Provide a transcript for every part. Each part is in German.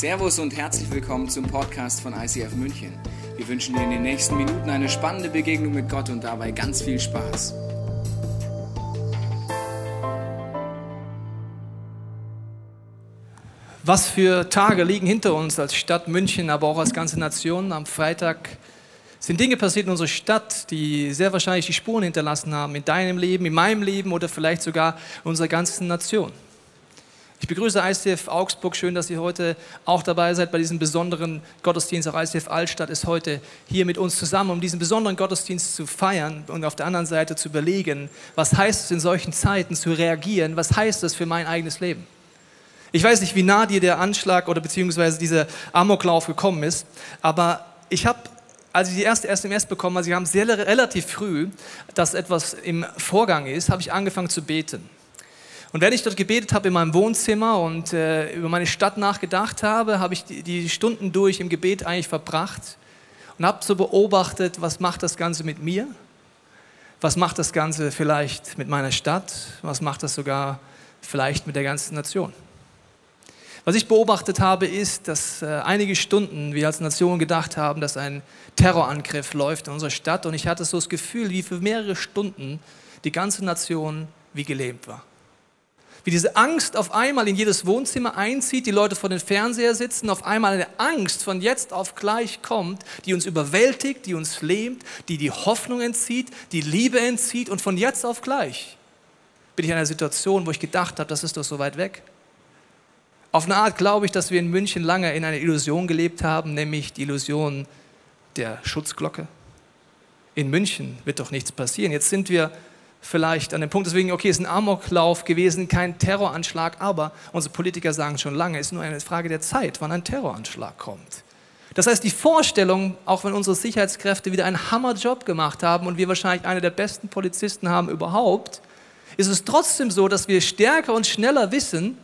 Servus und herzlich willkommen zum Podcast von ICF München. Wir wünschen dir in den nächsten Minuten eine spannende Begegnung mit Gott und dabei ganz viel Spaß. Was für Tage liegen hinter uns als Stadt München, aber auch als ganze Nation. Am Freitag sind Dinge passiert in unserer Stadt, die sehr wahrscheinlich die Spuren hinterlassen haben in deinem Leben, in meinem Leben oder vielleicht sogar in unserer ganzen Nation. Ich begrüße ICF Augsburg. Schön, dass ihr heute auch dabei seid bei diesem besonderen Gottesdienst. Auch ICF Altstadt ist heute hier mit uns zusammen, um diesen besonderen Gottesdienst zu feiern und auf der anderen Seite zu überlegen, was heißt es in solchen Zeiten zu reagieren? Was heißt es für mein eigenes Leben? Ich weiß nicht, wie nah dir der Anschlag oder beziehungsweise dieser Amoklauf gekommen ist, aber ich habe als ich die erste SMS bekommen habe, sie haben sehr relativ früh, dass etwas im Vorgang ist, habe ich angefangen zu beten. Und wenn ich dort gebetet habe in meinem Wohnzimmer und äh, über meine Stadt nachgedacht habe, habe ich die, die, Stunden durch im Gebet eigentlich verbracht und habe so beobachtet, was macht das Ganze mit mir? Was macht das Ganze vielleicht mit meiner Stadt? Was macht das sogar vielleicht mit der ganzen Nation? Was ich beobachtet habe, ist, dass äh, einige Stunden wir als Nation gedacht haben, dass ein Terrorangriff läuft in unserer Stadt und ich hatte so das Gefühl, wie für mehrere Stunden die ganze Nation wie gelähmt war. Wie diese Angst auf einmal in jedes Wohnzimmer einzieht, die Leute vor den Fernseher sitzen, auf einmal eine Angst von jetzt auf gleich kommt, die uns überwältigt, die uns lähmt, die die Hoffnung entzieht, die Liebe entzieht und von jetzt auf gleich bin ich in einer Situation, wo ich gedacht habe, das ist doch so weit weg. Auf eine Art glaube ich, dass wir in München lange in einer Illusion gelebt haben, nämlich die Illusion der Schutzglocke. In München wird doch nichts passieren. Jetzt sind wir vielleicht an dem Punkt, deswegen, okay, es ist ein Amoklauf gewesen, kein Terroranschlag, aber unsere Politiker sagen schon lange, es ist nur eine Frage der Zeit, wann ein Terroranschlag kommt. Das heißt, die Vorstellung, auch wenn unsere Sicherheitskräfte wieder einen Hammerjob gemacht haben und wir wahrscheinlich eine der besten Polizisten haben überhaupt, ist es trotzdem so, dass wir stärker und schneller wissen,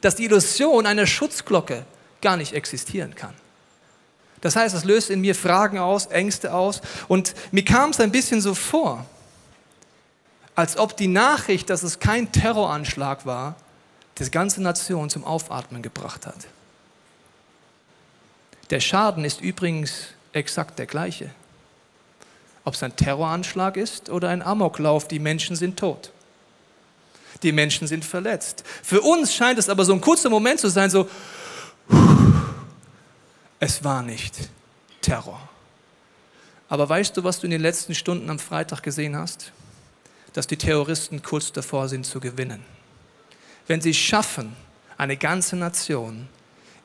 dass die Illusion einer Schutzglocke gar nicht existieren kann. Das heißt, es löst in mir Fragen aus, Ängste aus und mir kam es ein bisschen so vor, als ob die Nachricht, dass es kein Terroranschlag war, die ganze Nation zum Aufatmen gebracht hat. Der Schaden ist übrigens exakt der gleiche. Ob es ein Terroranschlag ist oder ein Amoklauf, die Menschen sind tot. Die Menschen sind verletzt. Für uns scheint es aber so ein kurzer Moment zu sein, so, es war nicht Terror. Aber weißt du, was du in den letzten Stunden am Freitag gesehen hast? Dass die Terroristen kurz davor sind zu gewinnen. Wenn sie schaffen, eine ganze Nation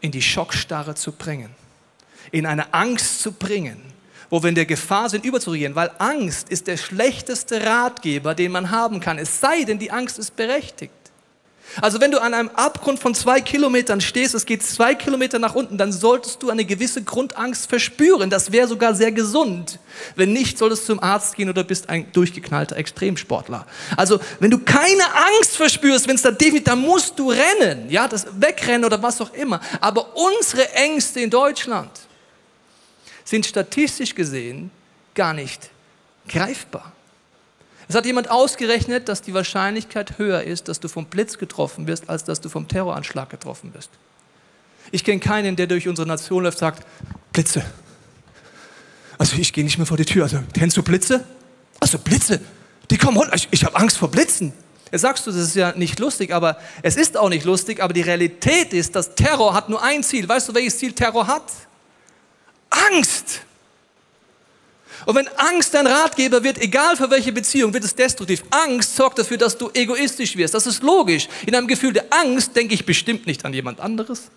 in die Schockstarre zu bringen, in eine Angst zu bringen, wo wir in der Gefahr sind, überzuregieren, weil Angst ist der schlechteste Ratgeber, den man haben kann, es sei denn, die Angst ist berechtigt. Also wenn du an einem Abgrund von zwei Kilometern stehst, es geht zwei Kilometer nach unten, dann solltest du eine gewisse Grundangst verspüren. Das wäre sogar sehr gesund. Wenn nicht, solltest du zum Arzt gehen oder bist ein durchgeknallter Extremsportler. Also wenn du keine Angst verspürst, wenn es da definitiv, dann musst du rennen, ja, das wegrennen oder was auch immer. Aber unsere Ängste in Deutschland sind statistisch gesehen gar nicht greifbar. Es hat jemand ausgerechnet, dass die Wahrscheinlichkeit höher ist, dass du vom Blitz getroffen wirst, als dass du vom Terroranschlag getroffen wirst. Ich kenne keinen, der durch unsere Nation läuft und sagt, Blitze. Also ich gehe nicht mehr vor die Tür. Also kennst du Blitze? Also Blitze, die kommen runter. Ich, ich habe Angst vor Blitzen. Jetzt sagst du, das ist ja nicht lustig, aber es ist auch nicht lustig, aber die Realität ist, dass Terror hat nur ein Ziel. Weißt du, welches Ziel Terror hat? Angst. Und wenn Angst dein Ratgeber wird, egal für welche Beziehung, wird es destruktiv. Angst sorgt dafür, dass du egoistisch wirst. Das ist logisch. In einem Gefühl der Angst denke ich bestimmt nicht an jemand anderes.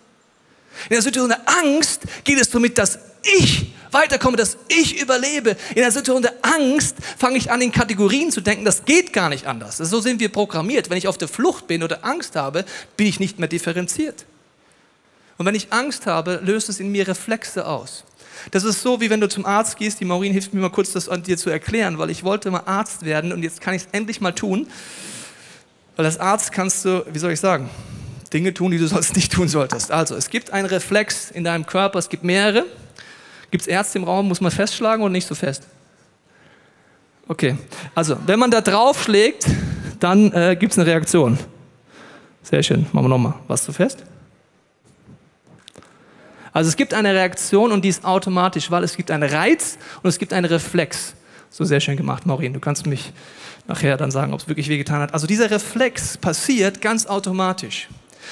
In der Situation der Angst geht es damit, dass ich weiterkomme, dass ich überlebe. In der Situation der Angst fange ich an, in Kategorien zu denken. Das geht gar nicht anders. So sind wir programmiert. Wenn ich auf der Flucht bin oder Angst habe, bin ich nicht mehr differenziert. Und wenn ich Angst habe, löst es in mir Reflexe aus. Das ist so, wie wenn du zum Arzt gehst. Die Maureen hilft mir mal kurz, das an dir zu erklären, weil ich wollte mal Arzt werden und jetzt kann ich es endlich mal tun. Weil als Arzt kannst du, wie soll ich sagen, Dinge tun, die du sonst nicht tun solltest. Also, es gibt einen Reflex in deinem Körper, es gibt mehrere. Gibt es Ärzte im Raum, muss man festschlagen oder nicht so fest? Okay, also, wenn man da draufschlägt, dann äh, gibt es eine Reaktion. Sehr schön, machen wir nochmal. Was zu fest? Also es gibt eine Reaktion und die ist automatisch, weil es gibt einen Reiz und es gibt einen Reflex. So sehr schön gemacht, Maureen. Du kannst mich nachher dann sagen, ob es wirklich wehgetan hat. Also dieser Reflex passiert ganz automatisch.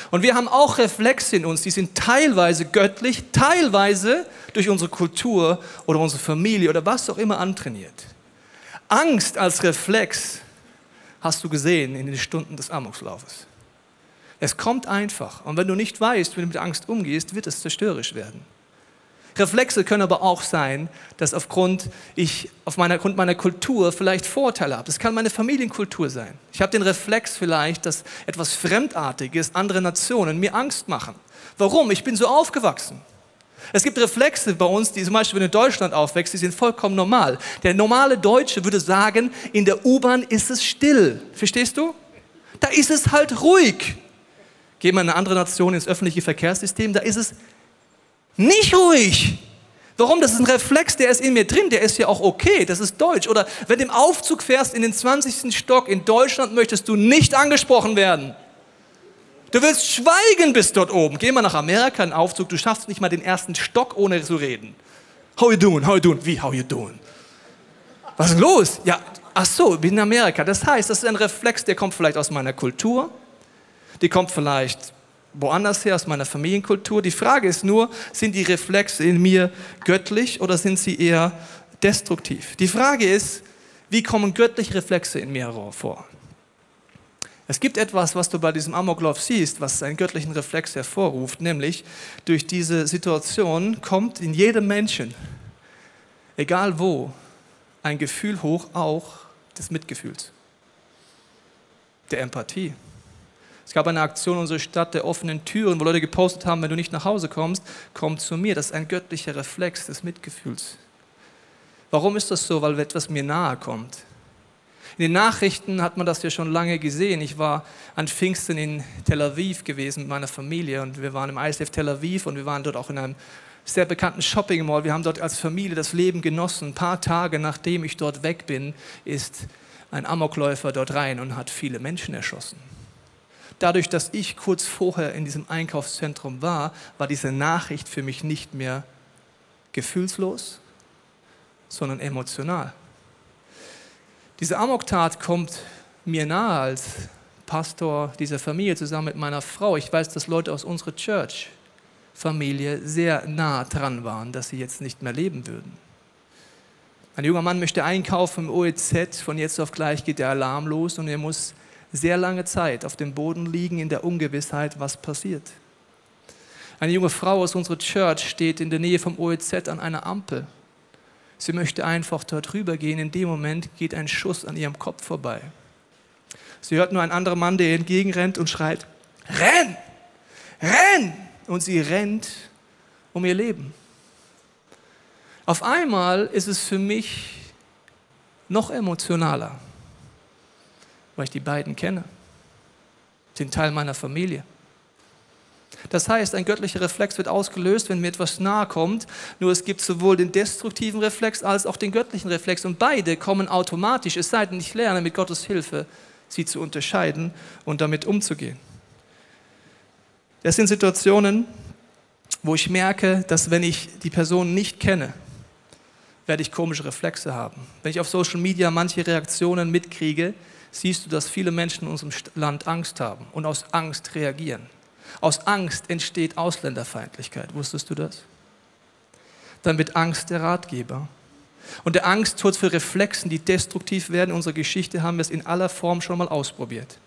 Und wir haben auch Reflexe in uns, die sind teilweise göttlich, teilweise durch unsere Kultur oder unsere Familie oder was auch immer antrainiert. Angst als Reflex hast du gesehen in den Stunden des Amokslaufes. Es kommt einfach. Und wenn du nicht weißt, wie du mit Angst umgehst, wird es zerstörerisch werden. Reflexe können aber auch sein, dass aufgrund ich auf meiner, aufgrund meiner Kultur vielleicht Vorteile habe. Das kann meine Familienkultur sein. Ich habe den Reflex vielleicht, dass etwas Fremdartiges, andere Nationen mir Angst machen. Warum? Ich bin so aufgewachsen. Es gibt Reflexe bei uns, die zum Beispiel, wenn du in Deutschland aufwächst, die sind vollkommen normal. Der normale Deutsche würde sagen, in der U-Bahn ist es still. Verstehst du? Da ist es halt ruhig. Gehen wir in eine andere Nation ins öffentliche Verkehrssystem, da ist es nicht ruhig. Warum? Das ist ein Reflex, der ist in mir drin, der ist ja auch okay, das ist Deutsch. Oder wenn du im Aufzug fährst in den 20. Stock in Deutschland, möchtest du nicht angesprochen werden. Du willst schweigen bis dort oben. Geh mal nach Amerika in den Aufzug, du schaffst nicht mal den ersten Stock, ohne zu reden. How you doing? How you doing? Wie, how you doing? Was ist los? Ja, ach so, bin in Amerika. Das heißt, das ist ein Reflex, der kommt vielleicht aus meiner Kultur, die kommt vielleicht woanders her, aus meiner Familienkultur. Die Frage ist nur, sind die Reflexe in mir göttlich oder sind sie eher destruktiv? Die Frage ist, wie kommen göttliche Reflexe in mir vor? Es gibt etwas, was du bei diesem Amoklauf siehst, was einen göttlichen Reflex hervorruft, nämlich durch diese Situation kommt in jedem Menschen, egal wo, ein Gefühl hoch, auch des Mitgefühls, der Empathie. Es gab eine Aktion in unserer Stadt der offenen Türen, wo Leute gepostet haben, wenn du nicht nach Hause kommst, komm zu mir. Das ist ein göttlicher Reflex des Mitgefühls. Warum ist das so? Weil etwas mir nahe kommt. In den Nachrichten hat man das ja schon lange gesehen. Ich war an Pfingsten in Tel Aviv gewesen mit meiner Familie und wir waren im ISF Tel Aviv und wir waren dort auch in einem sehr bekannten Shopping Mall. Wir haben dort als Familie das Leben genossen. Ein paar Tage nachdem ich dort weg bin, ist ein Amokläufer dort rein und hat viele Menschen erschossen. Dadurch, dass ich kurz vorher in diesem Einkaufszentrum war, war diese Nachricht für mich nicht mehr gefühlslos, sondern emotional. Diese Amoktat kommt mir nahe als Pastor dieser Familie zusammen mit meiner Frau. Ich weiß, dass Leute aus unserer Church-Familie sehr nah dran waren, dass sie jetzt nicht mehr leben würden. Ein junger Mann möchte einkaufen im OEZ, von jetzt auf gleich geht der Alarm los und er muss sehr lange Zeit auf dem Boden liegen in der Ungewissheit, was passiert. Eine junge Frau aus unserer Church steht in der Nähe vom OEZ an einer Ampel. Sie möchte einfach dort rübergehen. In dem Moment geht ein Schuss an ihrem Kopf vorbei. Sie hört nur einen anderen Mann, der ihr entgegenrennt und schreit, renn, renn! Und sie rennt um ihr Leben. Auf einmal ist es für mich noch emotionaler weil ich die beiden kenne. Sind Teil meiner Familie. Das heißt, ein göttlicher Reflex wird ausgelöst, wenn mir etwas nahe kommt. Nur es gibt sowohl den destruktiven Reflex als auch den göttlichen Reflex. Und beide kommen automatisch, es sei denn, ich lerne mit Gottes Hilfe, sie zu unterscheiden und damit umzugehen. Das sind Situationen, wo ich merke, dass wenn ich die Person nicht kenne, werde ich komische Reflexe haben. Wenn ich auf Social Media manche Reaktionen mitkriege, siehst du, dass viele Menschen in unserem Land Angst haben und aus Angst reagieren. Aus Angst entsteht Ausländerfeindlichkeit. Wusstest du das? Dann wird Angst der Ratgeber. Und der Angst tut für Reflexen, die destruktiv werden. In unserer Geschichte haben wir es in aller Form schon mal ausprobiert.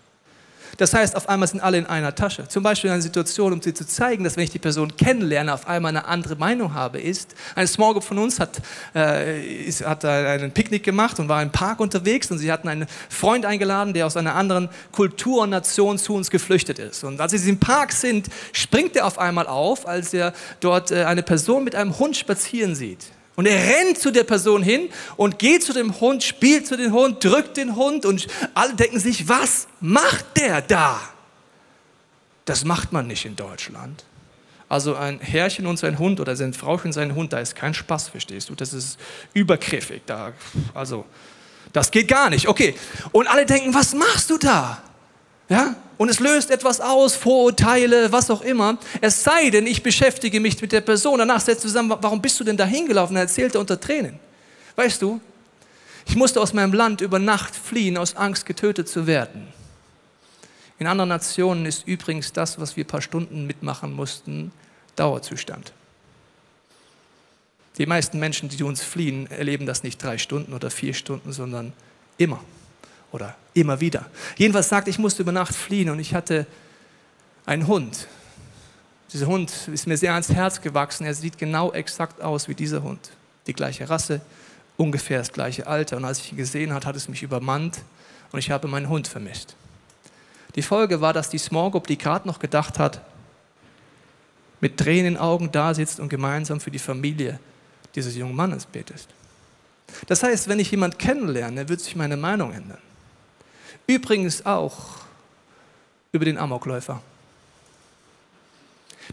Das heißt, auf einmal sind alle in einer Tasche. Zum Beispiel in einer Situation, um sie zu zeigen, dass wenn ich die Person kennenlerne, auf einmal eine andere Meinung habe, ist, eine Small Group von uns hat, äh, ist, hat einen Picknick gemacht und war im Park unterwegs und sie hatten einen Freund eingeladen, der aus einer anderen Kultur und Nation zu uns geflüchtet ist. Und als sie im Park sind, springt er auf einmal auf, als er dort äh, eine Person mit einem Hund spazieren sieht. Und er rennt zu der Person hin und geht zu dem Hund, spielt zu dem Hund, drückt den Hund und alle denken sich, was macht der da? Das macht man nicht in Deutschland. Also ein Herrchen und sein Hund oder sein Frauchen und sein Hund, da ist kein Spaß, verstehst du? Das ist übergriffig. Da, also, das geht gar nicht. Okay. Und alle denken, was machst du da? Ja? Und es löst etwas aus, Vorurteile, was auch immer. Es sei denn, ich beschäftige mich mit der Person. Danach setzt zusammen, warum bist du denn da hingelaufen? Er erzählte unter Tränen. Weißt du, ich musste aus meinem Land über Nacht fliehen, aus Angst getötet zu werden. In anderen Nationen ist übrigens das, was wir ein paar Stunden mitmachen mussten, Dauerzustand. Die meisten Menschen, die uns fliehen, erleben das nicht drei Stunden oder vier Stunden, sondern immer oder immer wieder. Jedenfalls sagt, ich musste über Nacht fliehen und ich hatte einen Hund. Dieser Hund ist mir sehr ans Herz gewachsen. Er sieht genau exakt aus wie dieser Hund. Die gleiche Rasse, ungefähr das gleiche Alter. Und als ich ihn gesehen habe, hat es mich übermannt und ich habe meinen Hund vermisst. Die Folge war, dass die Small Group, die gerade noch gedacht hat, mit Tränen in den Augen da sitzt und gemeinsam für die Familie dieses jungen Mannes betest. Das heißt, wenn ich jemanden kennenlerne, wird sich meine Meinung ändern. Übrigens auch über den Amokläufer.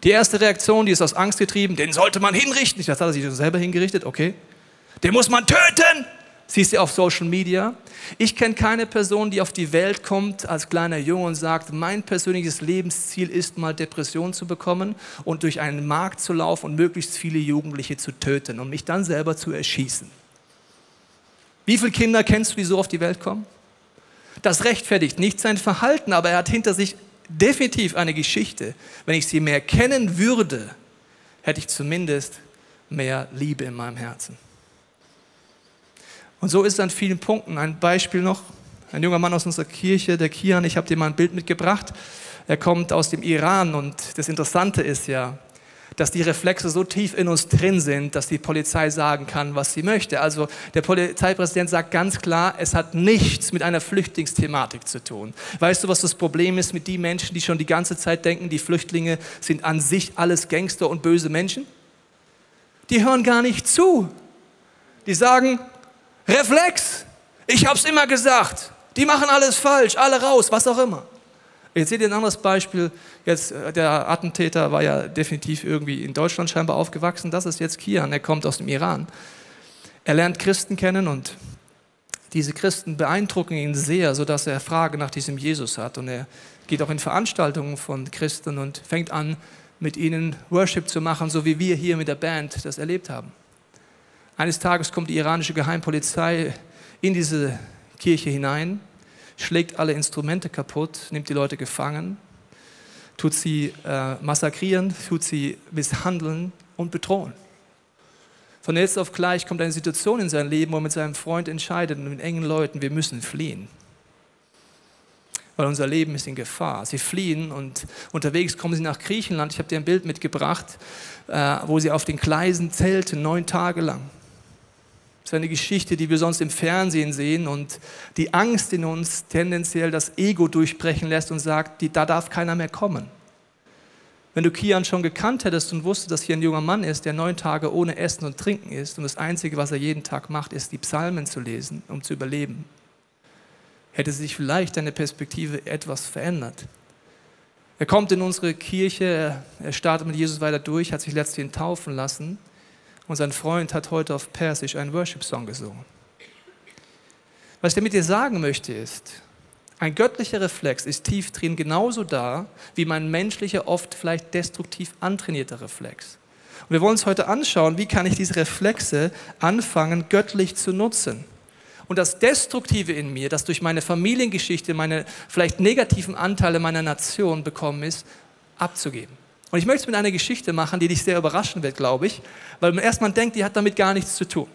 Die erste Reaktion, die ist aus Angst getrieben, den sollte man hinrichten. Ich dachte, hat er sich selber hingerichtet, okay. Den muss man töten. Siehst du auf Social Media. Ich kenne keine Person, die auf die Welt kommt als kleiner Junge und sagt, mein persönliches Lebensziel ist mal Depression zu bekommen und durch einen Markt zu laufen und möglichst viele Jugendliche zu töten und mich dann selber zu erschießen. Wie viele Kinder kennst du, die so auf die Welt kommen? Das rechtfertigt nicht sein Verhalten, aber er hat hinter sich definitiv eine Geschichte. Wenn ich sie mehr kennen würde, hätte ich zumindest mehr Liebe in meinem Herzen. Und so ist es an vielen Punkten. Ein Beispiel noch, ein junger Mann aus unserer Kirche, der Kian, ich habe dir mal ein Bild mitgebracht. Er kommt aus dem Iran und das Interessante ist ja, dass die Reflexe so tief in uns drin sind, dass die Polizei sagen kann, was sie möchte. Also der Polizeipräsident sagt ganz klar, es hat nichts mit einer Flüchtlingsthematik zu tun. Weißt du, was das Problem ist mit den Menschen, die schon die ganze Zeit denken, die Flüchtlinge sind an sich alles Gangster und böse Menschen? Die hören gar nicht zu. Die sagen, Reflex, ich habe es immer gesagt, die machen alles falsch, alle raus, was auch immer. Jetzt seht ihr ein anderes Beispiel. Jetzt, äh, der Attentäter war ja definitiv irgendwie in Deutschland scheinbar aufgewachsen. Das ist jetzt Kian, er kommt aus dem Iran. Er lernt Christen kennen und diese Christen beeindrucken ihn sehr, sodass er Frage nach diesem Jesus hat. Und er geht auch in Veranstaltungen von Christen und fängt an, mit ihnen Worship zu machen, so wie wir hier mit der Band das erlebt haben. Eines Tages kommt die iranische Geheimpolizei in diese Kirche hinein schlägt alle Instrumente kaputt, nimmt die Leute gefangen, tut sie äh, massakrieren, tut sie misshandeln und bedrohen. Von jetzt auf gleich kommt eine Situation in sein Leben, wo er mit seinem Freund entscheidet und mit engen Leuten, wir müssen fliehen. Weil unser Leben ist in Gefahr. Sie fliehen und unterwegs kommen sie nach Griechenland. Ich habe dir ein Bild mitgebracht, äh, wo sie auf den Gleisen zelten, neun Tage lang. Das ist eine Geschichte, die wir sonst im Fernsehen sehen und die Angst in uns tendenziell das Ego durchbrechen lässt und sagt, die, da darf keiner mehr kommen. Wenn du Kian schon gekannt hättest und wusstest, dass hier ein junger Mann ist, der neun Tage ohne Essen und Trinken ist und das Einzige, was er jeden Tag macht, ist die Psalmen zu lesen, um zu überleben, hätte sich vielleicht deine Perspektive etwas verändert. Er kommt in unsere Kirche, er startet mit Jesus weiter durch, hat sich letztlich taufen lassen und sein Freund hat heute auf Persisch einen Worship-Song gesungen. Was ich damit dir sagen möchte ist, ein göttlicher Reflex ist tief drin genauso da wie mein menschlicher, oft vielleicht destruktiv antrainierter Reflex. Und wir wollen uns heute anschauen, wie kann ich diese Reflexe anfangen, göttlich zu nutzen. Und das Destruktive in mir, das durch meine Familiengeschichte, meine vielleicht negativen Anteile meiner Nation bekommen ist, abzugeben. Und ich möchte es mit einer Geschichte machen, die dich sehr überraschen wird, glaube ich, weil man erstmal denkt, die hat damit gar nichts zu tun.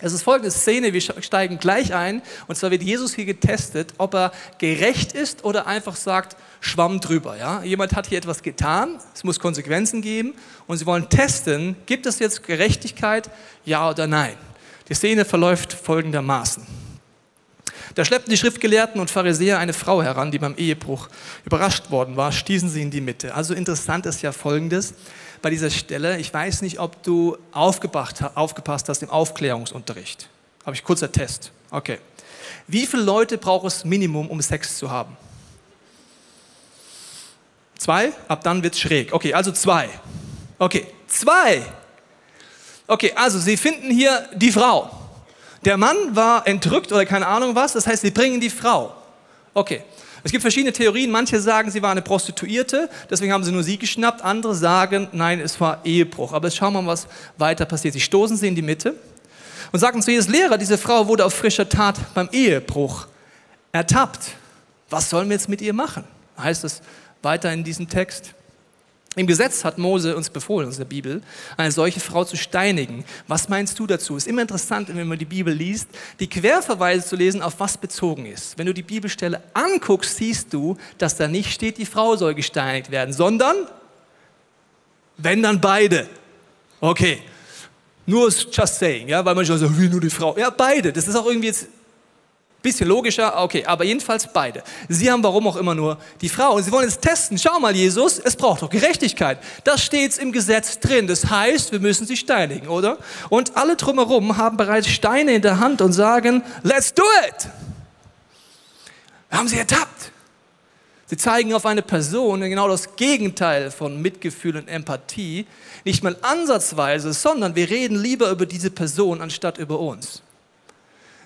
Es ist folgende Szene, wir steigen gleich ein, und zwar wird Jesus hier getestet, ob er gerecht ist oder einfach sagt, schwamm drüber. Ja? Jemand hat hier etwas getan, es muss Konsequenzen geben, und sie wollen testen, gibt es jetzt Gerechtigkeit, ja oder nein. Die Szene verläuft folgendermaßen. Da schleppten die Schriftgelehrten und Pharisäer eine Frau heran, die beim Ehebruch überrascht worden war, stießen sie in die Mitte. Also interessant ist ja Folgendes bei dieser Stelle. Ich weiß nicht, ob du aufgepasst hast im Aufklärungsunterricht. Habe ich kurzer Test. Okay. Wie viele Leute braucht es Minimum, um Sex zu haben? Zwei? Ab dann wird es schräg. Okay, also zwei. Okay, zwei. Okay, also Sie finden hier die Frau. Der Mann war entrückt oder keine Ahnung was, das heißt, sie bringen die Frau. Okay. Es gibt verschiedene Theorien. Manche sagen, sie war eine Prostituierte, deswegen haben sie nur sie geschnappt. Andere sagen, nein, es war Ehebruch. Aber jetzt schauen wir mal, was weiter passiert. Sie stoßen sie in die Mitte und sagten zu Jesus Lehrer, diese Frau wurde auf frischer Tat beim Ehebruch ertappt. Was sollen wir jetzt mit ihr machen? Heißt es weiter in diesem Text. Im Gesetz hat Mose uns befohlen, aus der Bibel, eine solche Frau zu steinigen. Was meinst du dazu? Ist immer interessant, wenn man die Bibel liest, die Querverweise zu lesen, auf was bezogen ist. Wenn du die Bibelstelle anguckst, siehst du, dass da nicht steht, die Frau soll gesteinigt werden, sondern wenn dann beide. Okay. Nur just saying, ja, weil man schon so, wie nur die Frau. Ja, beide. Das ist auch irgendwie jetzt Bisschen logischer, okay, aber jedenfalls beide. Sie haben warum auch immer nur die Frau. Und sie wollen jetzt testen. Schau mal, Jesus, es braucht doch Gerechtigkeit. Das steht im Gesetz drin. Das heißt, wir müssen sie steinigen, oder? Und alle drumherum haben bereits Steine in der Hand und sagen, let's do it. Wir haben sie ertappt. Sie zeigen auf eine Person genau das Gegenteil von Mitgefühl und Empathie. Nicht mal ansatzweise, sondern wir reden lieber über diese Person anstatt über uns.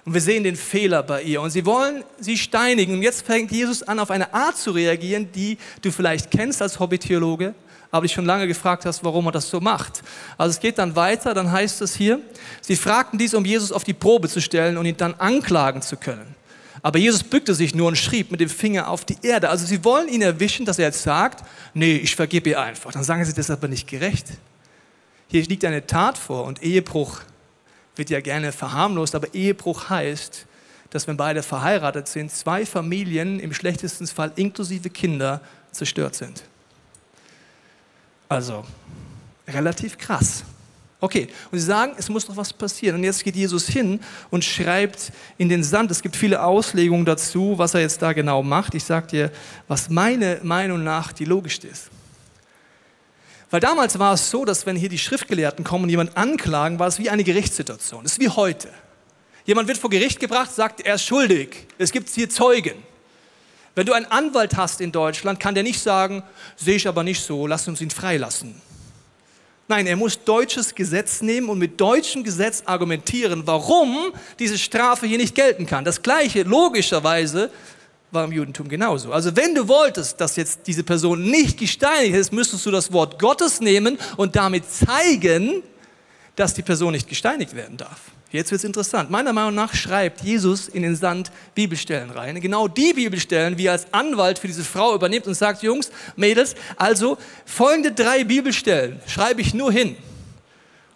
Und wir sehen den Fehler bei ihr. Und sie wollen sie steinigen. Und jetzt fängt Jesus an, auf eine Art zu reagieren, die du vielleicht kennst als Hobbytheologe, aber dich schon lange gefragt hast, warum er das so macht. Also es geht dann weiter, dann heißt es hier, sie fragten dies, um Jesus auf die Probe zu stellen und ihn dann anklagen zu können. Aber Jesus bückte sich nur und schrieb mit dem Finger auf die Erde. Also sie wollen ihn erwischen, dass er jetzt sagt, nee, ich vergebe ihr einfach. Dann sagen sie, das ist aber nicht gerecht. Hier liegt eine Tat vor und Ehebruch wird ja gerne verharmlost, aber Ehebruch heißt, dass wenn beide verheiratet sind, zwei Familien im schlechtesten Fall inklusive Kinder zerstört sind. Also relativ krass. Okay, und sie sagen, es muss noch was passieren. Und jetzt geht Jesus hin und schreibt in den Sand. Es gibt viele Auslegungen dazu, was er jetzt da genau macht. Ich sage dir, was meine Meinung nach die logischste ist. Weil damals war es so, dass wenn hier die Schriftgelehrten kommen und jemand anklagen, war es wie eine Gerichtssituation. Das ist wie heute. Jemand wird vor Gericht gebracht, sagt, er ist schuldig. Es gibt hier Zeugen. Wenn du einen Anwalt hast in Deutschland, kann der nicht sagen, sehe ich aber nicht so, lass uns ihn freilassen. Nein, er muss deutsches Gesetz nehmen und mit deutschem Gesetz argumentieren, warum diese Strafe hier nicht gelten kann. Das gleiche logischerweise war im Judentum genauso. Also wenn du wolltest, dass jetzt diese Person nicht gesteinigt ist, müsstest du das Wort Gottes nehmen und damit zeigen, dass die Person nicht gesteinigt werden darf. Jetzt wird es interessant. Meiner Meinung nach schreibt Jesus in den Sand Bibelstellen rein. Genau die Bibelstellen, wie er als Anwalt für diese Frau übernimmt und sagt, Jungs, Mädels, also folgende drei Bibelstellen schreibe ich nur hin.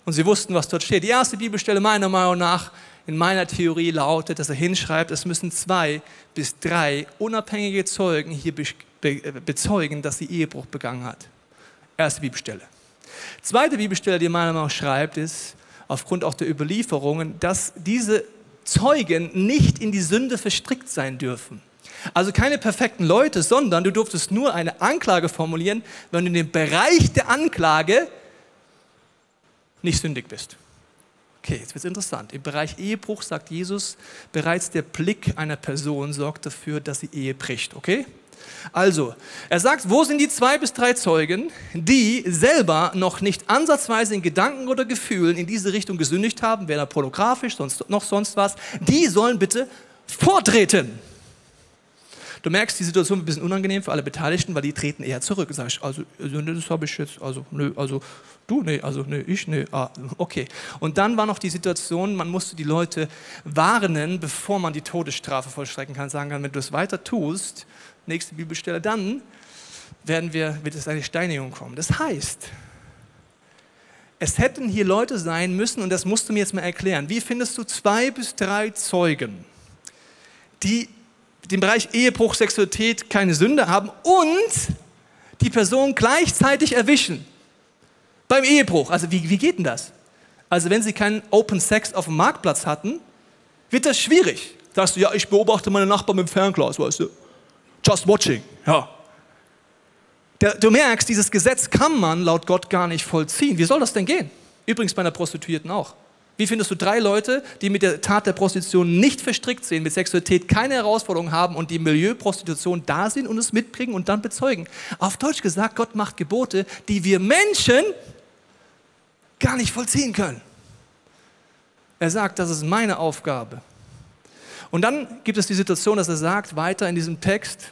Und sie wussten, was dort steht. Die erste Bibelstelle meiner Meinung nach in meiner Theorie lautet, dass er hinschreibt, es müssen zwei bis drei unabhängige Zeugen hier bezeugen, dass sie Ehebruch begangen hat. Erste Bibelstelle. Zweite Bibelstelle, die meiner Meinung nach schreibt, ist, aufgrund auch der Überlieferungen, dass diese Zeugen nicht in die Sünde verstrickt sein dürfen. Also keine perfekten Leute, sondern du durftest nur eine Anklage formulieren, wenn du in dem Bereich der Anklage nicht sündig bist. Okay, jetzt wird es interessant. Im Bereich Ehebruch sagt Jesus, bereits der Blick einer Person sorgt dafür, dass sie Ehe bricht. Okay? Also, er sagt, wo sind die zwei bis drei Zeugen, die selber noch nicht ansatzweise in Gedanken oder Gefühlen in diese Richtung gesündigt haben, weder pornografisch, sonst, noch sonst was, die sollen bitte vortreten. Du merkst, die Situation ist ein bisschen unangenehm für alle Beteiligten, weil die treten eher zurück. Sag ich, also, das habe ich jetzt, also, nö, also, Du? Nee, also nee, ich? Nee, ah, okay. Und dann war noch die Situation, man musste die Leute warnen, bevor man die Todesstrafe vollstrecken kann, sagen kann, wenn du es weiter tust, nächste Bibelstelle, dann werden wir, wird es eine Steinigung kommen. Das heißt, es hätten hier Leute sein müssen, und das musst du mir jetzt mal erklären, wie findest du zwei bis drei Zeugen, die im Bereich Ehebruch, Sexualität keine Sünde haben und die Person gleichzeitig erwischen? Beim Ehebruch. Also wie, wie geht denn das? Also wenn sie keinen Open Sex auf dem Marktplatz hatten, wird das schwierig. Sagst du, ja, ich beobachte meine Nachbarn mit dem Fernglas, weißt du. Just watching, ja. Du merkst, dieses Gesetz kann man laut Gott gar nicht vollziehen. Wie soll das denn gehen? Übrigens bei einer Prostituierten auch. Wie findest du drei Leute, die mit der Tat der Prostitution nicht verstrickt sind, mit Sexualität keine Herausforderungen haben und die im Milieu Prostitution da sind und es mitbringen und dann bezeugen? Auf Deutsch gesagt, Gott macht Gebote, die wir Menschen gar nicht vollziehen können. Er sagt, das ist meine Aufgabe. Und dann gibt es die Situation, dass er sagt, weiter in diesem Text,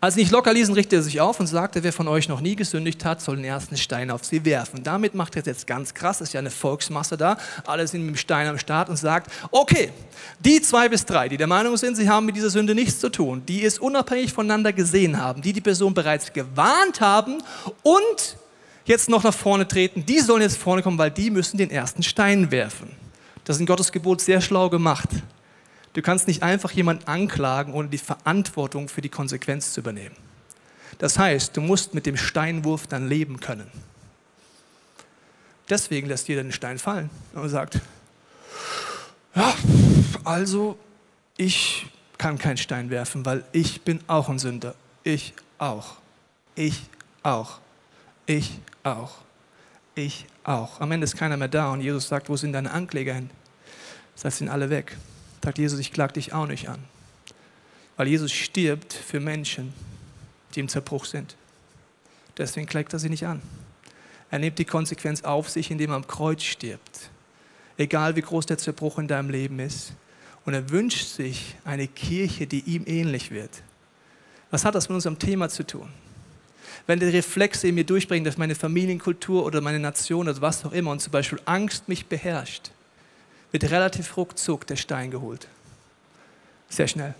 als sie nicht locker ließen, richtete er sich auf und sagte, wer von euch noch nie gesündigt hat, soll den ersten Stein auf sie werfen. Damit macht er es jetzt ganz krass, ist ja eine Volksmasse da, alle sind mit dem Stein am Start und sagt, okay, die zwei bis drei, die der Meinung sind, sie haben mit dieser Sünde nichts zu tun, die es unabhängig voneinander gesehen haben, die die Person bereits gewarnt haben und jetzt noch nach vorne treten, die sollen jetzt vorne kommen, weil die müssen den ersten Stein werfen. Das ist in Gottes Gebot sehr schlau gemacht. Du kannst nicht einfach jemanden anklagen, ohne die Verantwortung für die Konsequenz zu übernehmen. Das heißt, du musst mit dem Steinwurf dann leben können. Deswegen lässt jeder den Stein fallen und sagt, ja, also ich kann keinen Stein werfen, weil ich bin auch ein Sünder. Ich auch. Ich auch. Ich auch. Ich auch. Am Ende ist keiner mehr da und Jesus sagt, wo sind deine Ankläger hin? Das heißt, sind alle weg sagt Jesus, ich klag dich auch nicht an. Weil Jesus stirbt für Menschen, die im Zerbruch sind. Deswegen klagt er sie nicht an. Er nimmt die Konsequenz auf sich, indem er am Kreuz stirbt. Egal wie groß der Zerbruch in deinem Leben ist. Und er wünscht sich eine Kirche, die ihm ähnlich wird. Was hat das mit unserem Thema zu tun? Wenn die Reflexe in mir durchbringen, dass meine Familienkultur oder meine Nation oder was auch immer und zum Beispiel Angst mich beherrscht, wird relativ ruckzuck der Stein geholt. Sehr schnell.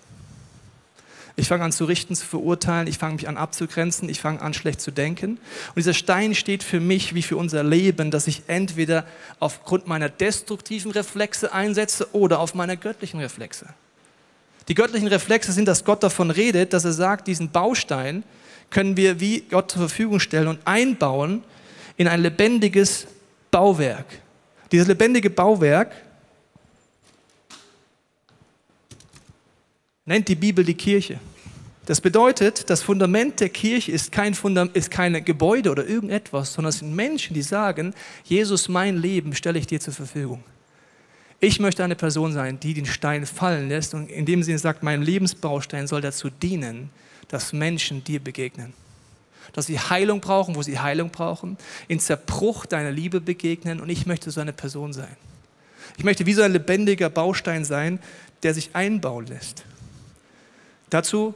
Ich fange an zu richten, zu verurteilen, ich fange mich an abzugrenzen, ich fange an schlecht zu denken. Und dieser Stein steht für mich wie für unser Leben, dass ich entweder aufgrund meiner destruktiven Reflexe einsetze oder auf meiner göttlichen Reflexe. Die göttlichen Reflexe sind, dass Gott davon redet, dass er sagt, diesen Baustein können wir wie Gott zur Verfügung stellen und einbauen in ein lebendiges Bauwerk. Dieses lebendige Bauwerk nennt die Bibel die Kirche. Das bedeutet, das Fundament der Kirche ist kein Fundament, ist keine Gebäude oder irgendetwas, sondern es sind Menschen, die sagen, Jesus, mein Leben stelle ich dir zur Verfügung. Ich möchte eine Person sein, die den Stein fallen lässt und in dem Sinne sagt, mein Lebensbaustein soll dazu dienen, dass Menschen dir begegnen. Dass sie Heilung brauchen, wo sie Heilung brauchen, in Zerbruch deiner Liebe begegnen und ich möchte so eine Person sein. Ich möchte wie so ein lebendiger Baustein sein, der sich einbauen lässt. Dazu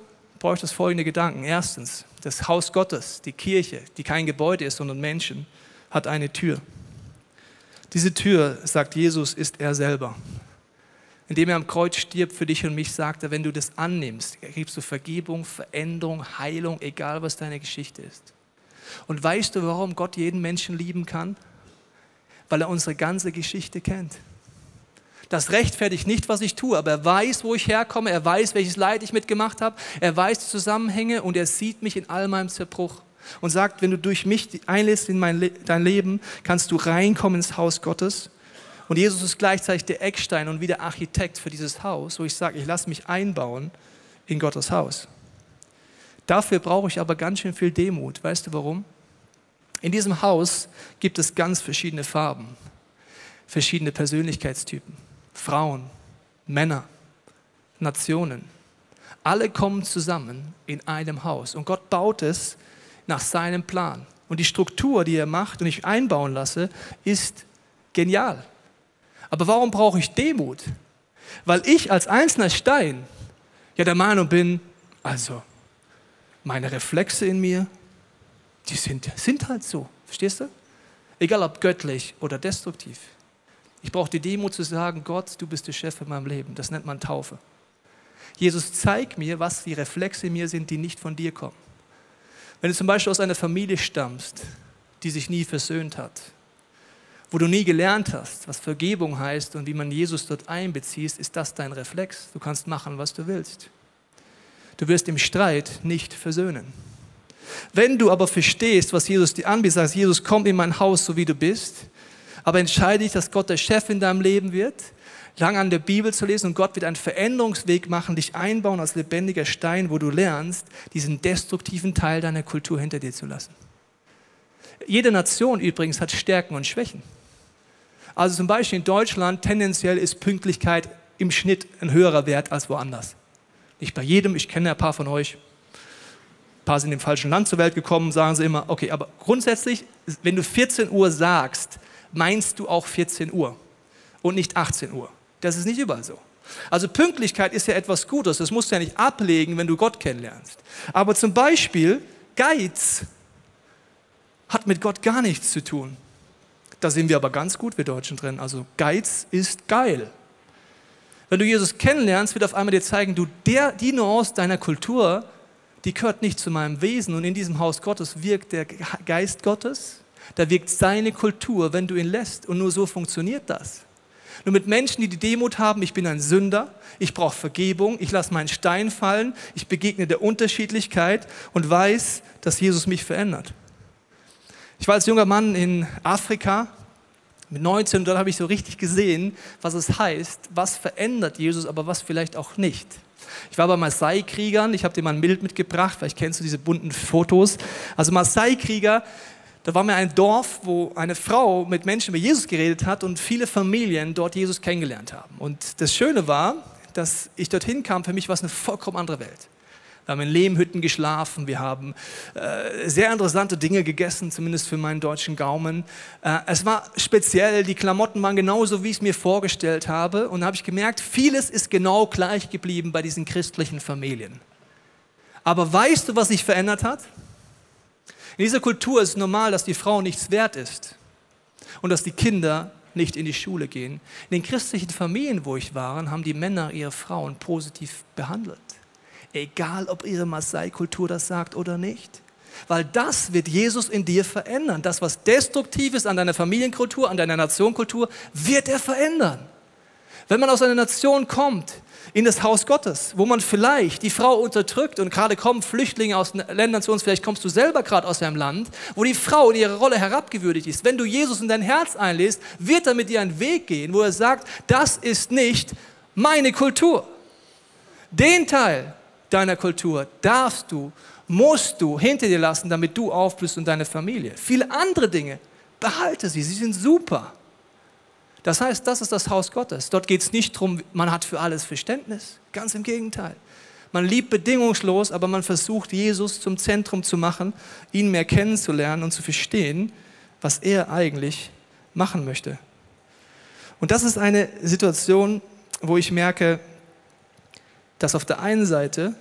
ich das folgende Gedanken. Erstens, das Haus Gottes, die Kirche, die kein Gebäude ist, sondern Menschen, hat eine Tür. Diese Tür, sagt Jesus, ist er selber. Indem er am Kreuz stirbt für dich und mich, sagt er, wenn du das annimmst, ergibst du Vergebung, Veränderung, Heilung, egal was deine Geschichte ist. Und weißt du, warum Gott jeden Menschen lieben kann? Weil er unsere ganze Geschichte kennt. Das rechtfertigt nicht, was ich tue, aber er weiß, wo ich herkomme, er weiß, welches Leid ich mitgemacht habe, er weiß die Zusammenhänge und er sieht mich in all meinem Zerbruch und sagt, wenn du durch mich einlässt in mein dein Leben, kannst du reinkommen ins Haus Gottes. Und Jesus ist gleichzeitig der Eckstein und wie der Architekt für dieses Haus, wo ich sage, ich lasse mich einbauen in Gottes Haus. Dafür brauche ich aber ganz schön viel Demut. Weißt du warum? In diesem Haus gibt es ganz verschiedene Farben, verschiedene Persönlichkeitstypen. Frauen, Männer, Nationen. Alle kommen zusammen in einem Haus und Gott baut es nach seinem Plan. Und die Struktur, die er macht und ich einbauen lasse, ist genial. Aber warum brauche ich Demut? Weil ich als einzelner Stein ja der Meinung bin, also meine Reflexe in mir, die sind, sind halt so. Verstehst du? Egal ob göttlich oder destruktiv. Ich brauche die Demut zu sagen, Gott, du bist der Chef in meinem Leben. Das nennt man Taufe. Jesus, zeig mir, was die Reflexe in mir sind, die nicht von dir kommen. Wenn du zum Beispiel aus einer Familie stammst, die sich nie versöhnt hat, wo du nie gelernt hast, was Vergebung heißt und wie man Jesus dort einbezieht, ist das dein Reflex. Du kannst machen, was du willst. Du wirst im Streit nicht versöhnen. Wenn du aber verstehst, was Jesus dir anbietet, sagst, Jesus, komm in mein Haus, so wie du bist, aber entscheide dich, dass Gott der Chef in deinem Leben wird, lang an der Bibel zu lesen und Gott wird einen Veränderungsweg machen, dich einbauen als lebendiger Stein, wo du lernst, diesen destruktiven Teil deiner Kultur hinter dir zu lassen. Jede Nation übrigens hat Stärken und Schwächen. Also zum Beispiel in Deutschland tendenziell ist Pünktlichkeit im Schnitt ein höherer Wert als woanders. Nicht bei jedem, ich kenne ein paar von euch. Ein paar sind im falschen Land zur Welt gekommen, sagen sie immer, okay, aber grundsätzlich, wenn du 14 Uhr sagst, meinst du auch 14 Uhr und nicht 18 Uhr. Das ist nicht überall so. Also Pünktlichkeit ist ja etwas Gutes, das musst du ja nicht ablegen, wenn du Gott kennenlernst. Aber zum Beispiel Geiz hat mit Gott gar nichts zu tun. Da sind wir aber ganz gut, wir Deutschen drin. Also Geiz ist geil. Wenn du Jesus kennenlernst, wird auf einmal dir zeigen, du, der, die Nuance deiner Kultur, die gehört nicht zu meinem Wesen. Und in diesem Haus Gottes wirkt der Geist Gottes, da wirkt seine Kultur, wenn du ihn lässt. Und nur so funktioniert das. Nur mit Menschen, die die Demut haben, ich bin ein Sünder, ich brauche Vergebung, ich lasse meinen Stein fallen, ich begegne der Unterschiedlichkeit und weiß, dass Jesus mich verändert. Ich war als junger Mann in Afrika mit 19 und dort habe ich so richtig gesehen, was es heißt, was verändert Jesus, aber was vielleicht auch nicht. Ich war bei Maasai-Kriegern, ich habe dir mal ein Bild mitgebracht, vielleicht kennst du diese bunten Fotos. Also Maasai-Krieger da war mir ein Dorf, wo eine Frau mit Menschen über Jesus geredet hat und viele Familien dort Jesus kennengelernt haben. Und das Schöne war, dass ich dorthin kam, für mich war es eine vollkommen andere Welt. Wir haben in Lehmhütten geschlafen, wir haben äh, sehr interessante Dinge gegessen, zumindest für meinen deutschen Gaumen. Äh, es war speziell, die Klamotten waren genauso, wie ich es mir vorgestellt habe. Und da habe ich gemerkt, vieles ist genau gleich geblieben bei diesen christlichen Familien. Aber weißt du, was sich verändert hat? In dieser Kultur ist es normal, dass die Frau nichts wert ist und dass die Kinder nicht in die Schule gehen. In den christlichen Familien, wo ich war, haben die Männer ihre Frauen positiv behandelt. Egal, ob ihre Maasai-Kultur das sagt oder nicht. Weil das wird Jesus in dir verändern. Das, was destruktiv ist an deiner Familienkultur, an deiner Nationkultur, wird er verändern. Wenn man aus einer Nation kommt, in das Haus Gottes, wo man vielleicht die Frau unterdrückt und gerade kommen Flüchtlinge aus Ländern zu uns, vielleicht kommst du selber gerade aus einem Land, wo die Frau in ihrer Rolle herabgewürdigt ist. Wenn du Jesus in dein Herz einlässt, wird er mit dir einen Weg gehen, wo er sagt, das ist nicht meine Kultur. Den Teil deiner Kultur darfst du, musst du hinter dir lassen, damit du aufblühst und deine Familie. Viele andere Dinge, behalte sie, sie sind super. Das heißt, das ist das Haus Gottes. Dort geht es nicht darum, man hat für alles Verständnis. Ganz im Gegenteil. Man liebt bedingungslos, aber man versucht, Jesus zum Zentrum zu machen, ihn mehr kennenzulernen und zu verstehen, was er eigentlich machen möchte. Und das ist eine Situation, wo ich merke, dass auf der einen Seite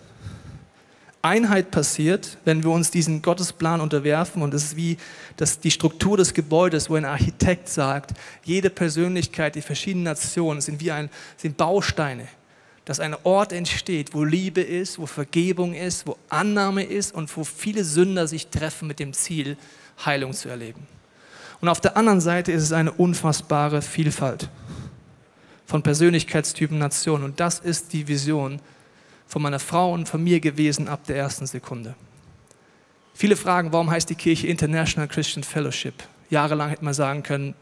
Einheit passiert, wenn wir uns diesen Gottesplan unterwerfen. Und es ist wie das, die Struktur des Gebäudes, wo ein Architekt sagt, jede Persönlichkeit, die verschiedenen Nationen sind wie ein, sind Bausteine, dass ein Ort entsteht, wo Liebe ist, wo Vergebung ist, wo Annahme ist und wo viele Sünder sich treffen mit dem Ziel, Heilung zu erleben. Und auf der anderen Seite ist es eine unfassbare Vielfalt von Persönlichkeitstypen, Nationen. Und das ist die Vision von meiner Frau und von mir gewesen ab der ersten Sekunde. Viele fragen, warum heißt die Kirche International Christian Fellowship? Jahrelang hätte man sagen können,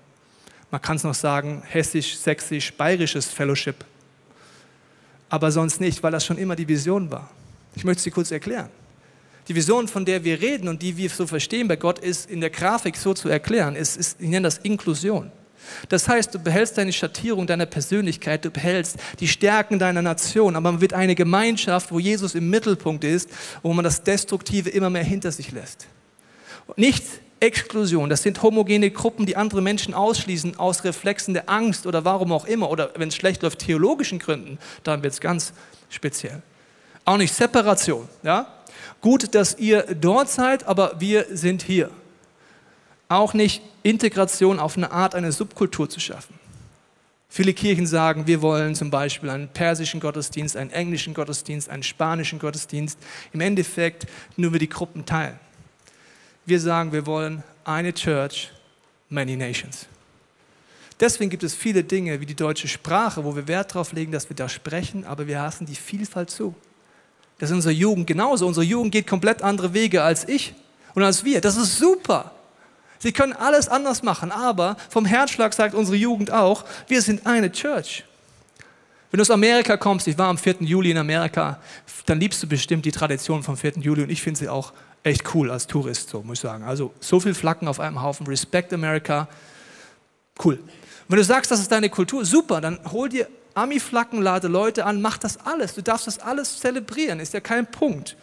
man kann es noch sagen, hessisch, sächsisch, bayerisches Fellowship. Aber sonst nicht, weil das schon immer die Vision war. Ich möchte sie kurz erklären. Die Vision, von der wir reden und die wir so verstehen bei Gott, ist in der Grafik so zu erklären. ist, ist ich nenne das Inklusion. Das heißt, du behältst deine Schattierung deiner Persönlichkeit, du behältst die Stärken deiner Nation, aber man wird eine Gemeinschaft, wo Jesus im Mittelpunkt ist, wo man das Destruktive immer mehr hinter sich lässt. Nicht Exklusion, das sind homogene Gruppen, die andere Menschen ausschließen aus Reflexen der Angst oder warum auch immer, oder wenn es schlecht läuft, theologischen Gründen, dann wird es ganz speziell. Auch nicht Separation. Ja? Gut, dass ihr dort seid, aber wir sind hier auch nicht Integration auf eine Art, eine Subkultur zu schaffen. Viele Kirchen sagen, wir wollen zum Beispiel einen persischen Gottesdienst, einen englischen Gottesdienst, einen spanischen Gottesdienst. Im Endeffekt nur wir die Gruppen teilen. Wir sagen, wir wollen eine Church, many nations. Deswegen gibt es viele Dinge wie die deutsche Sprache, wo wir Wert darauf legen, dass wir da sprechen, aber wir lassen die Vielfalt zu. Das ist unsere Jugend genauso. Unsere Jugend geht komplett andere Wege als ich und als wir. Das ist super. Sie können alles anders machen, aber vom Herzschlag sagt unsere Jugend auch, wir sind eine Church. Wenn du aus Amerika kommst, ich war am 4. Juli in Amerika, dann liebst du bestimmt die Tradition vom 4. Juli und ich finde sie auch echt cool als Tourist, so muss ich sagen. Also so viel Flaggen auf einem Haufen, Respect America, cool. Wenn du sagst, das ist deine Kultur, super, dann hol dir Ami-Flaggen, lade Leute an, mach das alles. Du darfst das alles zelebrieren, ist ja kein Punkt.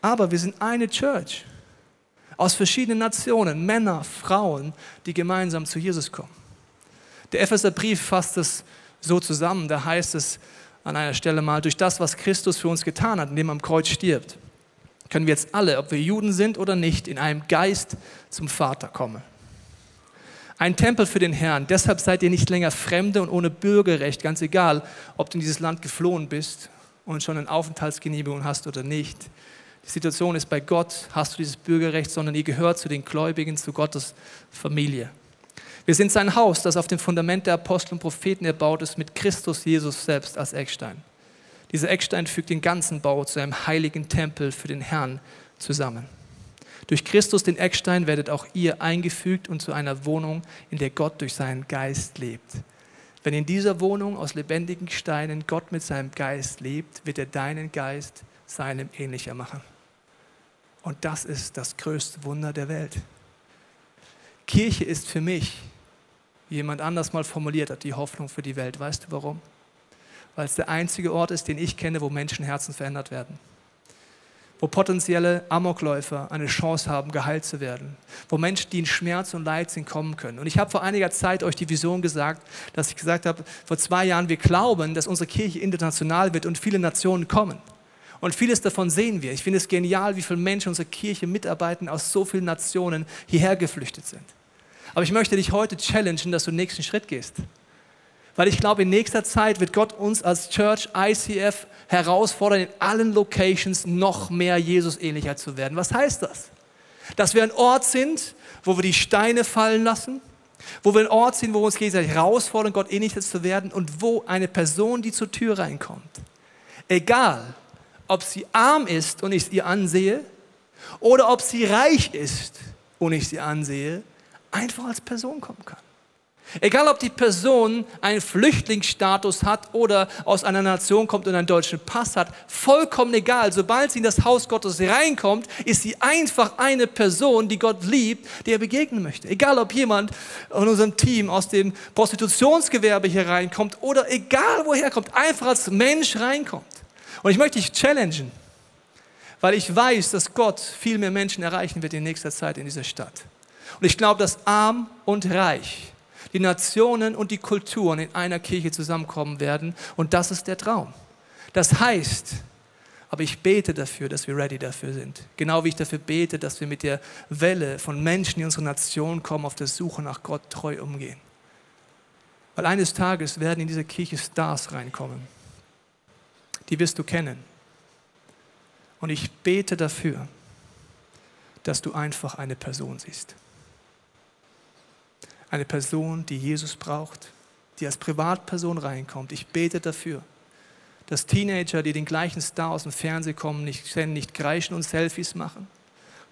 Aber wir sind eine Church aus verschiedenen Nationen, Männer, Frauen, die gemeinsam zu Jesus kommen. Der Epheserbrief fasst es so zusammen, da heißt es, an einer Stelle mal, durch das, was Christus für uns getan hat, indem er am Kreuz stirbt, können wir jetzt alle, ob wir Juden sind oder nicht, in einem Geist zum Vater kommen. Ein Tempel für den Herrn. Deshalb seid ihr nicht länger Fremde und ohne Bürgerrecht, ganz egal, ob du in dieses Land geflohen bist und schon eine Aufenthaltsgenehmigung hast oder nicht. Die Situation ist bei Gott, hast du dieses Bürgerrecht, sondern ihr gehört zu den Gläubigen, zu Gottes Familie. Wir sind sein Haus, das auf dem Fundament der Apostel und Propheten erbaut ist, mit Christus Jesus selbst als Eckstein. Dieser Eckstein fügt den ganzen Bau zu einem heiligen Tempel für den Herrn zusammen. Durch Christus, den Eckstein, werdet auch ihr eingefügt und zu einer Wohnung, in der Gott durch seinen Geist lebt. Wenn in dieser Wohnung aus lebendigen Steinen Gott mit seinem Geist lebt, wird er deinen Geist seinem ähnlicher machen. Und das ist das größte Wunder der Welt. Kirche ist für mich, wie jemand anders mal formuliert hat, die Hoffnung für die Welt. Weißt du warum? Weil es der einzige Ort ist, den ich kenne, wo Menschenherzen verändert werden wo potenzielle Amokläufer eine Chance haben, geheilt zu werden, wo Menschen, die in Schmerz und Leid sind, kommen können. Und ich habe vor einiger Zeit euch die Vision gesagt, dass ich gesagt habe, vor zwei Jahren, wir glauben, dass unsere Kirche international wird und viele Nationen kommen. Und vieles davon sehen wir. Ich finde es genial, wie viele Menschen unserer Kirche mitarbeiten, aus so vielen Nationen hierher geflüchtet sind. Aber ich möchte dich heute challengen, dass du den nächsten Schritt gehst. Weil ich glaube, in nächster Zeit wird Gott uns als Church ICF herausfordern, in allen Locations noch mehr Jesus ähnlicher zu werden. Was heißt das? Dass wir ein Ort sind, wo wir die Steine fallen lassen, wo wir ein Ort sind, wo wir uns gegenseitig herausfordern, Gott ähnlicher zu werden und wo eine Person, die zur Tür reinkommt, egal ob sie arm ist und ich sie ansehe oder ob sie reich ist und ich sie ansehe, einfach als Person kommen kann. Egal, ob die Person einen Flüchtlingsstatus hat oder aus einer Nation kommt und einen deutschen Pass hat, vollkommen egal. Sobald sie in das Haus Gottes reinkommt, ist sie einfach eine Person, die Gott liebt, der er begegnen möchte. Egal, ob jemand in unserem Team aus dem Prostitutionsgewerbe hier reinkommt oder egal, woher kommt, einfach als Mensch reinkommt. Und ich möchte dich challengen, weil ich weiß, dass Gott viel mehr Menschen erreichen wird in nächster Zeit in dieser Stadt. Und ich glaube, dass arm und reich die Nationen und die Kulturen in einer Kirche zusammenkommen werden. Und das ist der Traum. Das heißt, aber ich bete dafür, dass wir ready dafür sind. Genau wie ich dafür bete, dass wir mit der Welle von Menschen, die in unsere Nation kommen, auf der Suche nach Gott treu umgehen. Weil eines Tages werden in diese Kirche Stars reinkommen. Die wirst du kennen. Und ich bete dafür, dass du einfach eine Person siehst eine Person, die Jesus braucht, die als Privatperson reinkommt. Ich bete dafür, dass Teenager, die den gleichen Star aus dem Fernsehen kommen, nicht, nicht kreischen und Selfies machen,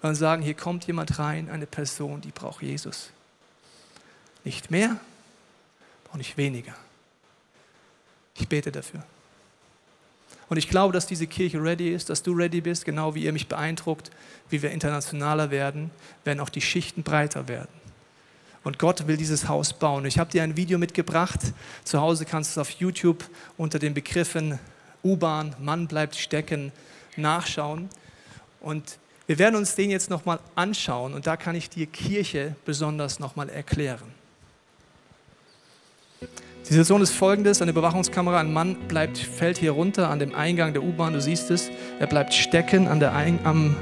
sondern sagen, hier kommt jemand rein, eine Person, die braucht Jesus. Nicht mehr, auch nicht weniger. Ich bete dafür. Und ich glaube, dass diese Kirche ready ist, dass du ready bist, genau wie ihr mich beeindruckt, wie wir internationaler werden, werden auch die Schichten breiter werden. Und Gott will dieses Haus bauen. Ich habe dir ein Video mitgebracht. Zu Hause kannst du es auf YouTube unter den Begriffen U-Bahn, Mann bleibt stecken, nachschauen. Und wir werden uns den jetzt nochmal anschauen und da kann ich dir Kirche besonders nochmal erklären. Die Situation ist folgendes: Eine Überwachungskamera, ein Mann bleibt, fällt hier runter an dem Eingang der U-Bahn, du siehst es. Er bleibt stecken an der, Ein am,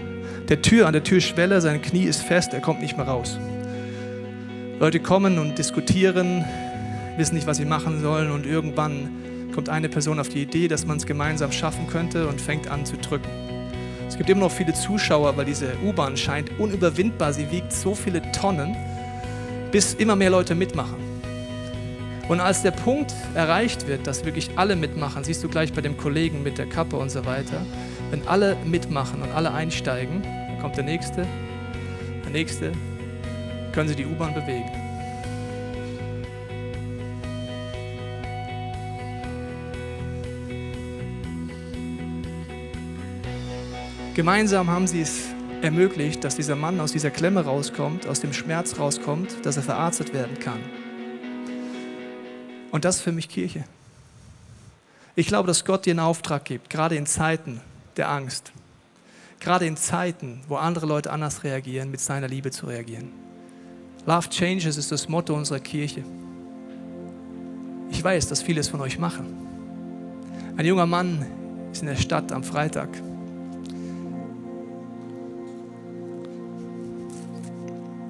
der Tür, an der Türschwelle, sein Knie ist fest, er kommt nicht mehr raus. Leute kommen und diskutieren, wissen nicht, was sie machen sollen und irgendwann kommt eine Person auf die Idee, dass man es gemeinsam schaffen könnte und fängt an zu drücken. Es gibt immer noch viele Zuschauer, weil diese U-Bahn scheint unüberwindbar. Sie wiegt so viele Tonnen, bis immer mehr Leute mitmachen. Und als der Punkt erreicht wird, dass wirklich alle mitmachen, siehst du gleich bei dem Kollegen mit der Kappe und so weiter, wenn alle mitmachen und alle einsteigen, kommt der nächste, der nächste, können Sie die U-Bahn bewegen. Gemeinsam haben sie es ermöglicht, dass dieser Mann aus dieser Klemme rauskommt, aus dem Schmerz rauskommt, dass er verarztet werden kann. Und das ist für mich Kirche. Ich glaube, dass Gott dir einen Auftrag gibt, gerade in Zeiten der Angst, gerade in Zeiten, wo andere Leute anders reagieren, mit seiner Liebe zu reagieren. Love Changes ist das Motto unserer Kirche. Ich weiß, dass viele es von euch machen. Ein junger Mann ist in der Stadt am Freitag.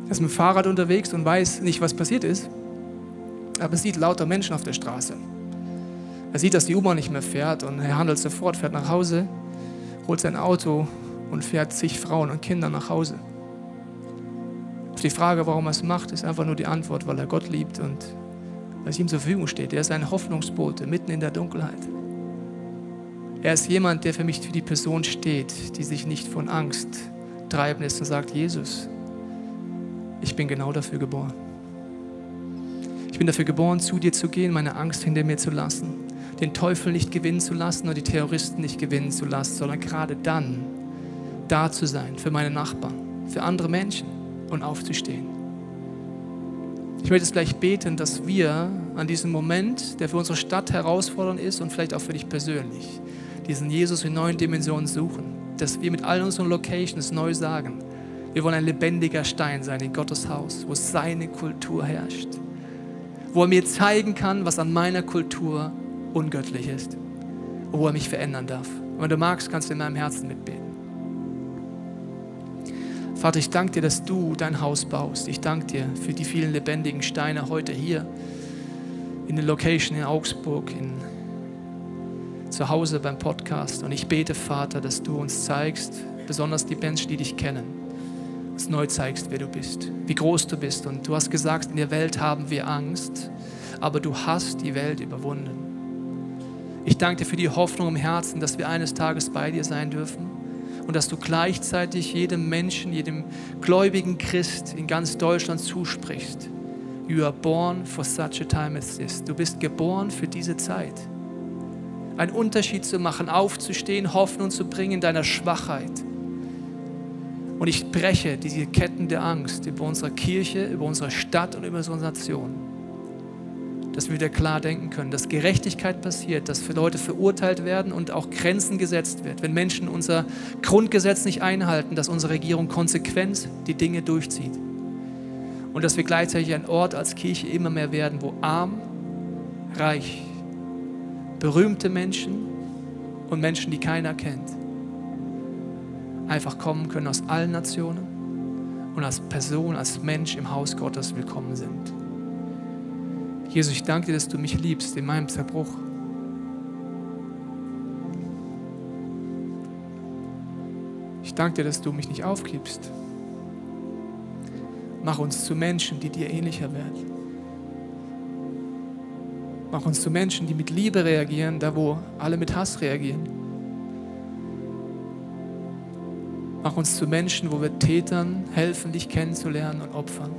Er ist mit dem Fahrrad unterwegs und weiß nicht, was passiert ist, aber sieht lauter Menschen auf der Straße. Er sieht, dass die U-Bahn nicht mehr fährt und er handelt sofort, fährt nach Hause, holt sein Auto und fährt zig Frauen und Kinder nach Hause. Auf die Frage, warum er es macht, ist einfach nur die Antwort, weil er Gott liebt und weil es ihm zur Verfügung steht. Er ist ein Hoffnungsbote mitten in der Dunkelheit. Er ist jemand, der für mich für die Person steht, die sich nicht von Angst treiben lässt und sagt, Jesus, ich bin genau dafür geboren. Ich bin dafür geboren, zu dir zu gehen, meine Angst hinter mir zu lassen, den Teufel nicht gewinnen zu lassen und die Terroristen nicht gewinnen zu lassen, sondern gerade dann da zu sein für meine Nachbarn, für andere Menschen und aufzustehen. Ich möchte jetzt gleich beten, dass wir an diesem Moment, der für unsere Stadt herausfordernd ist und vielleicht auch für dich persönlich, diesen Jesus in neuen Dimensionen suchen, dass wir mit all unseren Locations neu sagen, wir wollen ein lebendiger Stein sein in Gottes Haus, wo seine Kultur herrscht, wo er mir zeigen kann, was an meiner Kultur ungöttlich ist wo er mich verändern darf. Und wenn du magst, kannst du in meinem Herzen mitbeten. Vater, ich danke dir, dass du dein Haus baust. Ich danke dir für die vielen lebendigen Steine heute hier in der Location in Augsburg, in, zu Hause beim Podcast. Und ich bete, Vater, dass du uns zeigst, besonders die Menschen, die dich kennen, uns neu zeigst, wer du bist, wie groß du bist. Und du hast gesagt, in der Welt haben wir Angst, aber du hast die Welt überwunden. Ich danke dir für die Hoffnung im Herzen, dass wir eines Tages bei dir sein dürfen und dass du gleichzeitig jedem Menschen, jedem gläubigen Christ in ganz Deutschland zusprichst. You are born for such a time as this. Du bist geboren für diese Zeit. Einen Unterschied zu machen, aufzustehen, Hoffnung zu bringen in deiner Schwachheit. Und ich breche diese Ketten der Angst über unsere Kirche, über unsere Stadt und über unsere Nation dass wir wieder klar denken können, dass Gerechtigkeit passiert, dass für Leute verurteilt werden und auch Grenzen gesetzt wird. Wenn Menschen unser Grundgesetz nicht einhalten, dass unsere Regierung konsequent die Dinge durchzieht. Und dass wir gleichzeitig ein Ort als Kirche immer mehr werden, wo arm, reich, berühmte Menschen und Menschen, die keiner kennt, einfach kommen können aus allen Nationen und als Person, als Mensch im Haus Gottes willkommen sind. Jesus, ich danke dir, dass du mich liebst in meinem Zerbruch. Ich danke dir, dass du mich nicht aufgibst. Mach uns zu Menschen, die dir ähnlicher werden. Mach uns zu Menschen, die mit Liebe reagieren, da wo alle mit Hass reagieren. Mach uns zu Menschen, wo wir Tätern helfen, dich kennenzulernen und Opfern.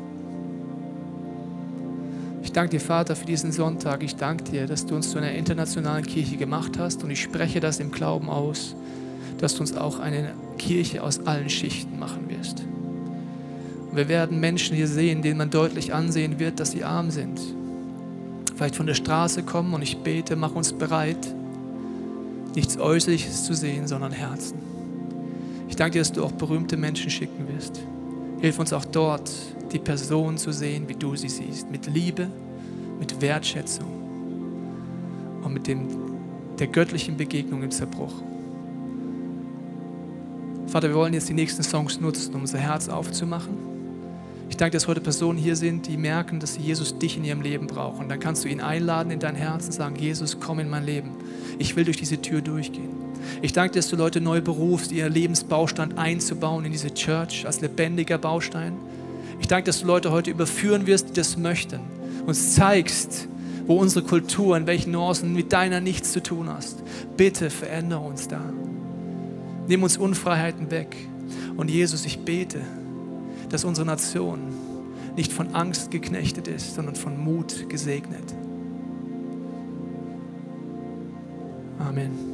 Ich danke dir, Vater, für diesen Sonntag. Ich danke dir, dass du uns zu einer internationalen Kirche gemacht hast. Und ich spreche das im Glauben aus, dass du uns auch eine Kirche aus allen Schichten machen wirst. Und wir werden Menschen hier sehen, denen man deutlich ansehen wird, dass sie arm sind. Vielleicht von der Straße kommen und ich bete, mach uns bereit, nichts Äußerliches zu sehen, sondern Herzen. Ich danke dir, dass du auch berühmte Menschen schicken wirst. Hilf uns auch dort, die Person zu sehen, wie du sie siehst, mit Liebe, mit Wertschätzung und mit dem, der göttlichen Begegnung im Zerbruch. Vater, wir wollen jetzt die nächsten Songs nutzen, um unser Herz aufzumachen. Ich danke, dass heute Personen hier sind, die merken, dass sie Jesus dich in ihrem Leben brauchen. Dann kannst du ihn einladen in dein Herz und sagen, Jesus, komm in mein Leben. Ich will durch diese Tür durchgehen. Ich danke, dass du Leute neu berufst, ihr Lebensbaustand einzubauen in diese Church als lebendiger Baustein. Ich danke, dass du Leute heute überführen wirst, die das möchten. Uns zeigst, wo unsere Kultur, in welchen Nuancen mit deiner nichts zu tun hast. Bitte verändere uns da. Nimm uns Unfreiheiten weg. Und Jesus, ich bete, dass unsere Nation nicht von Angst geknechtet ist, sondern von Mut gesegnet. Amen.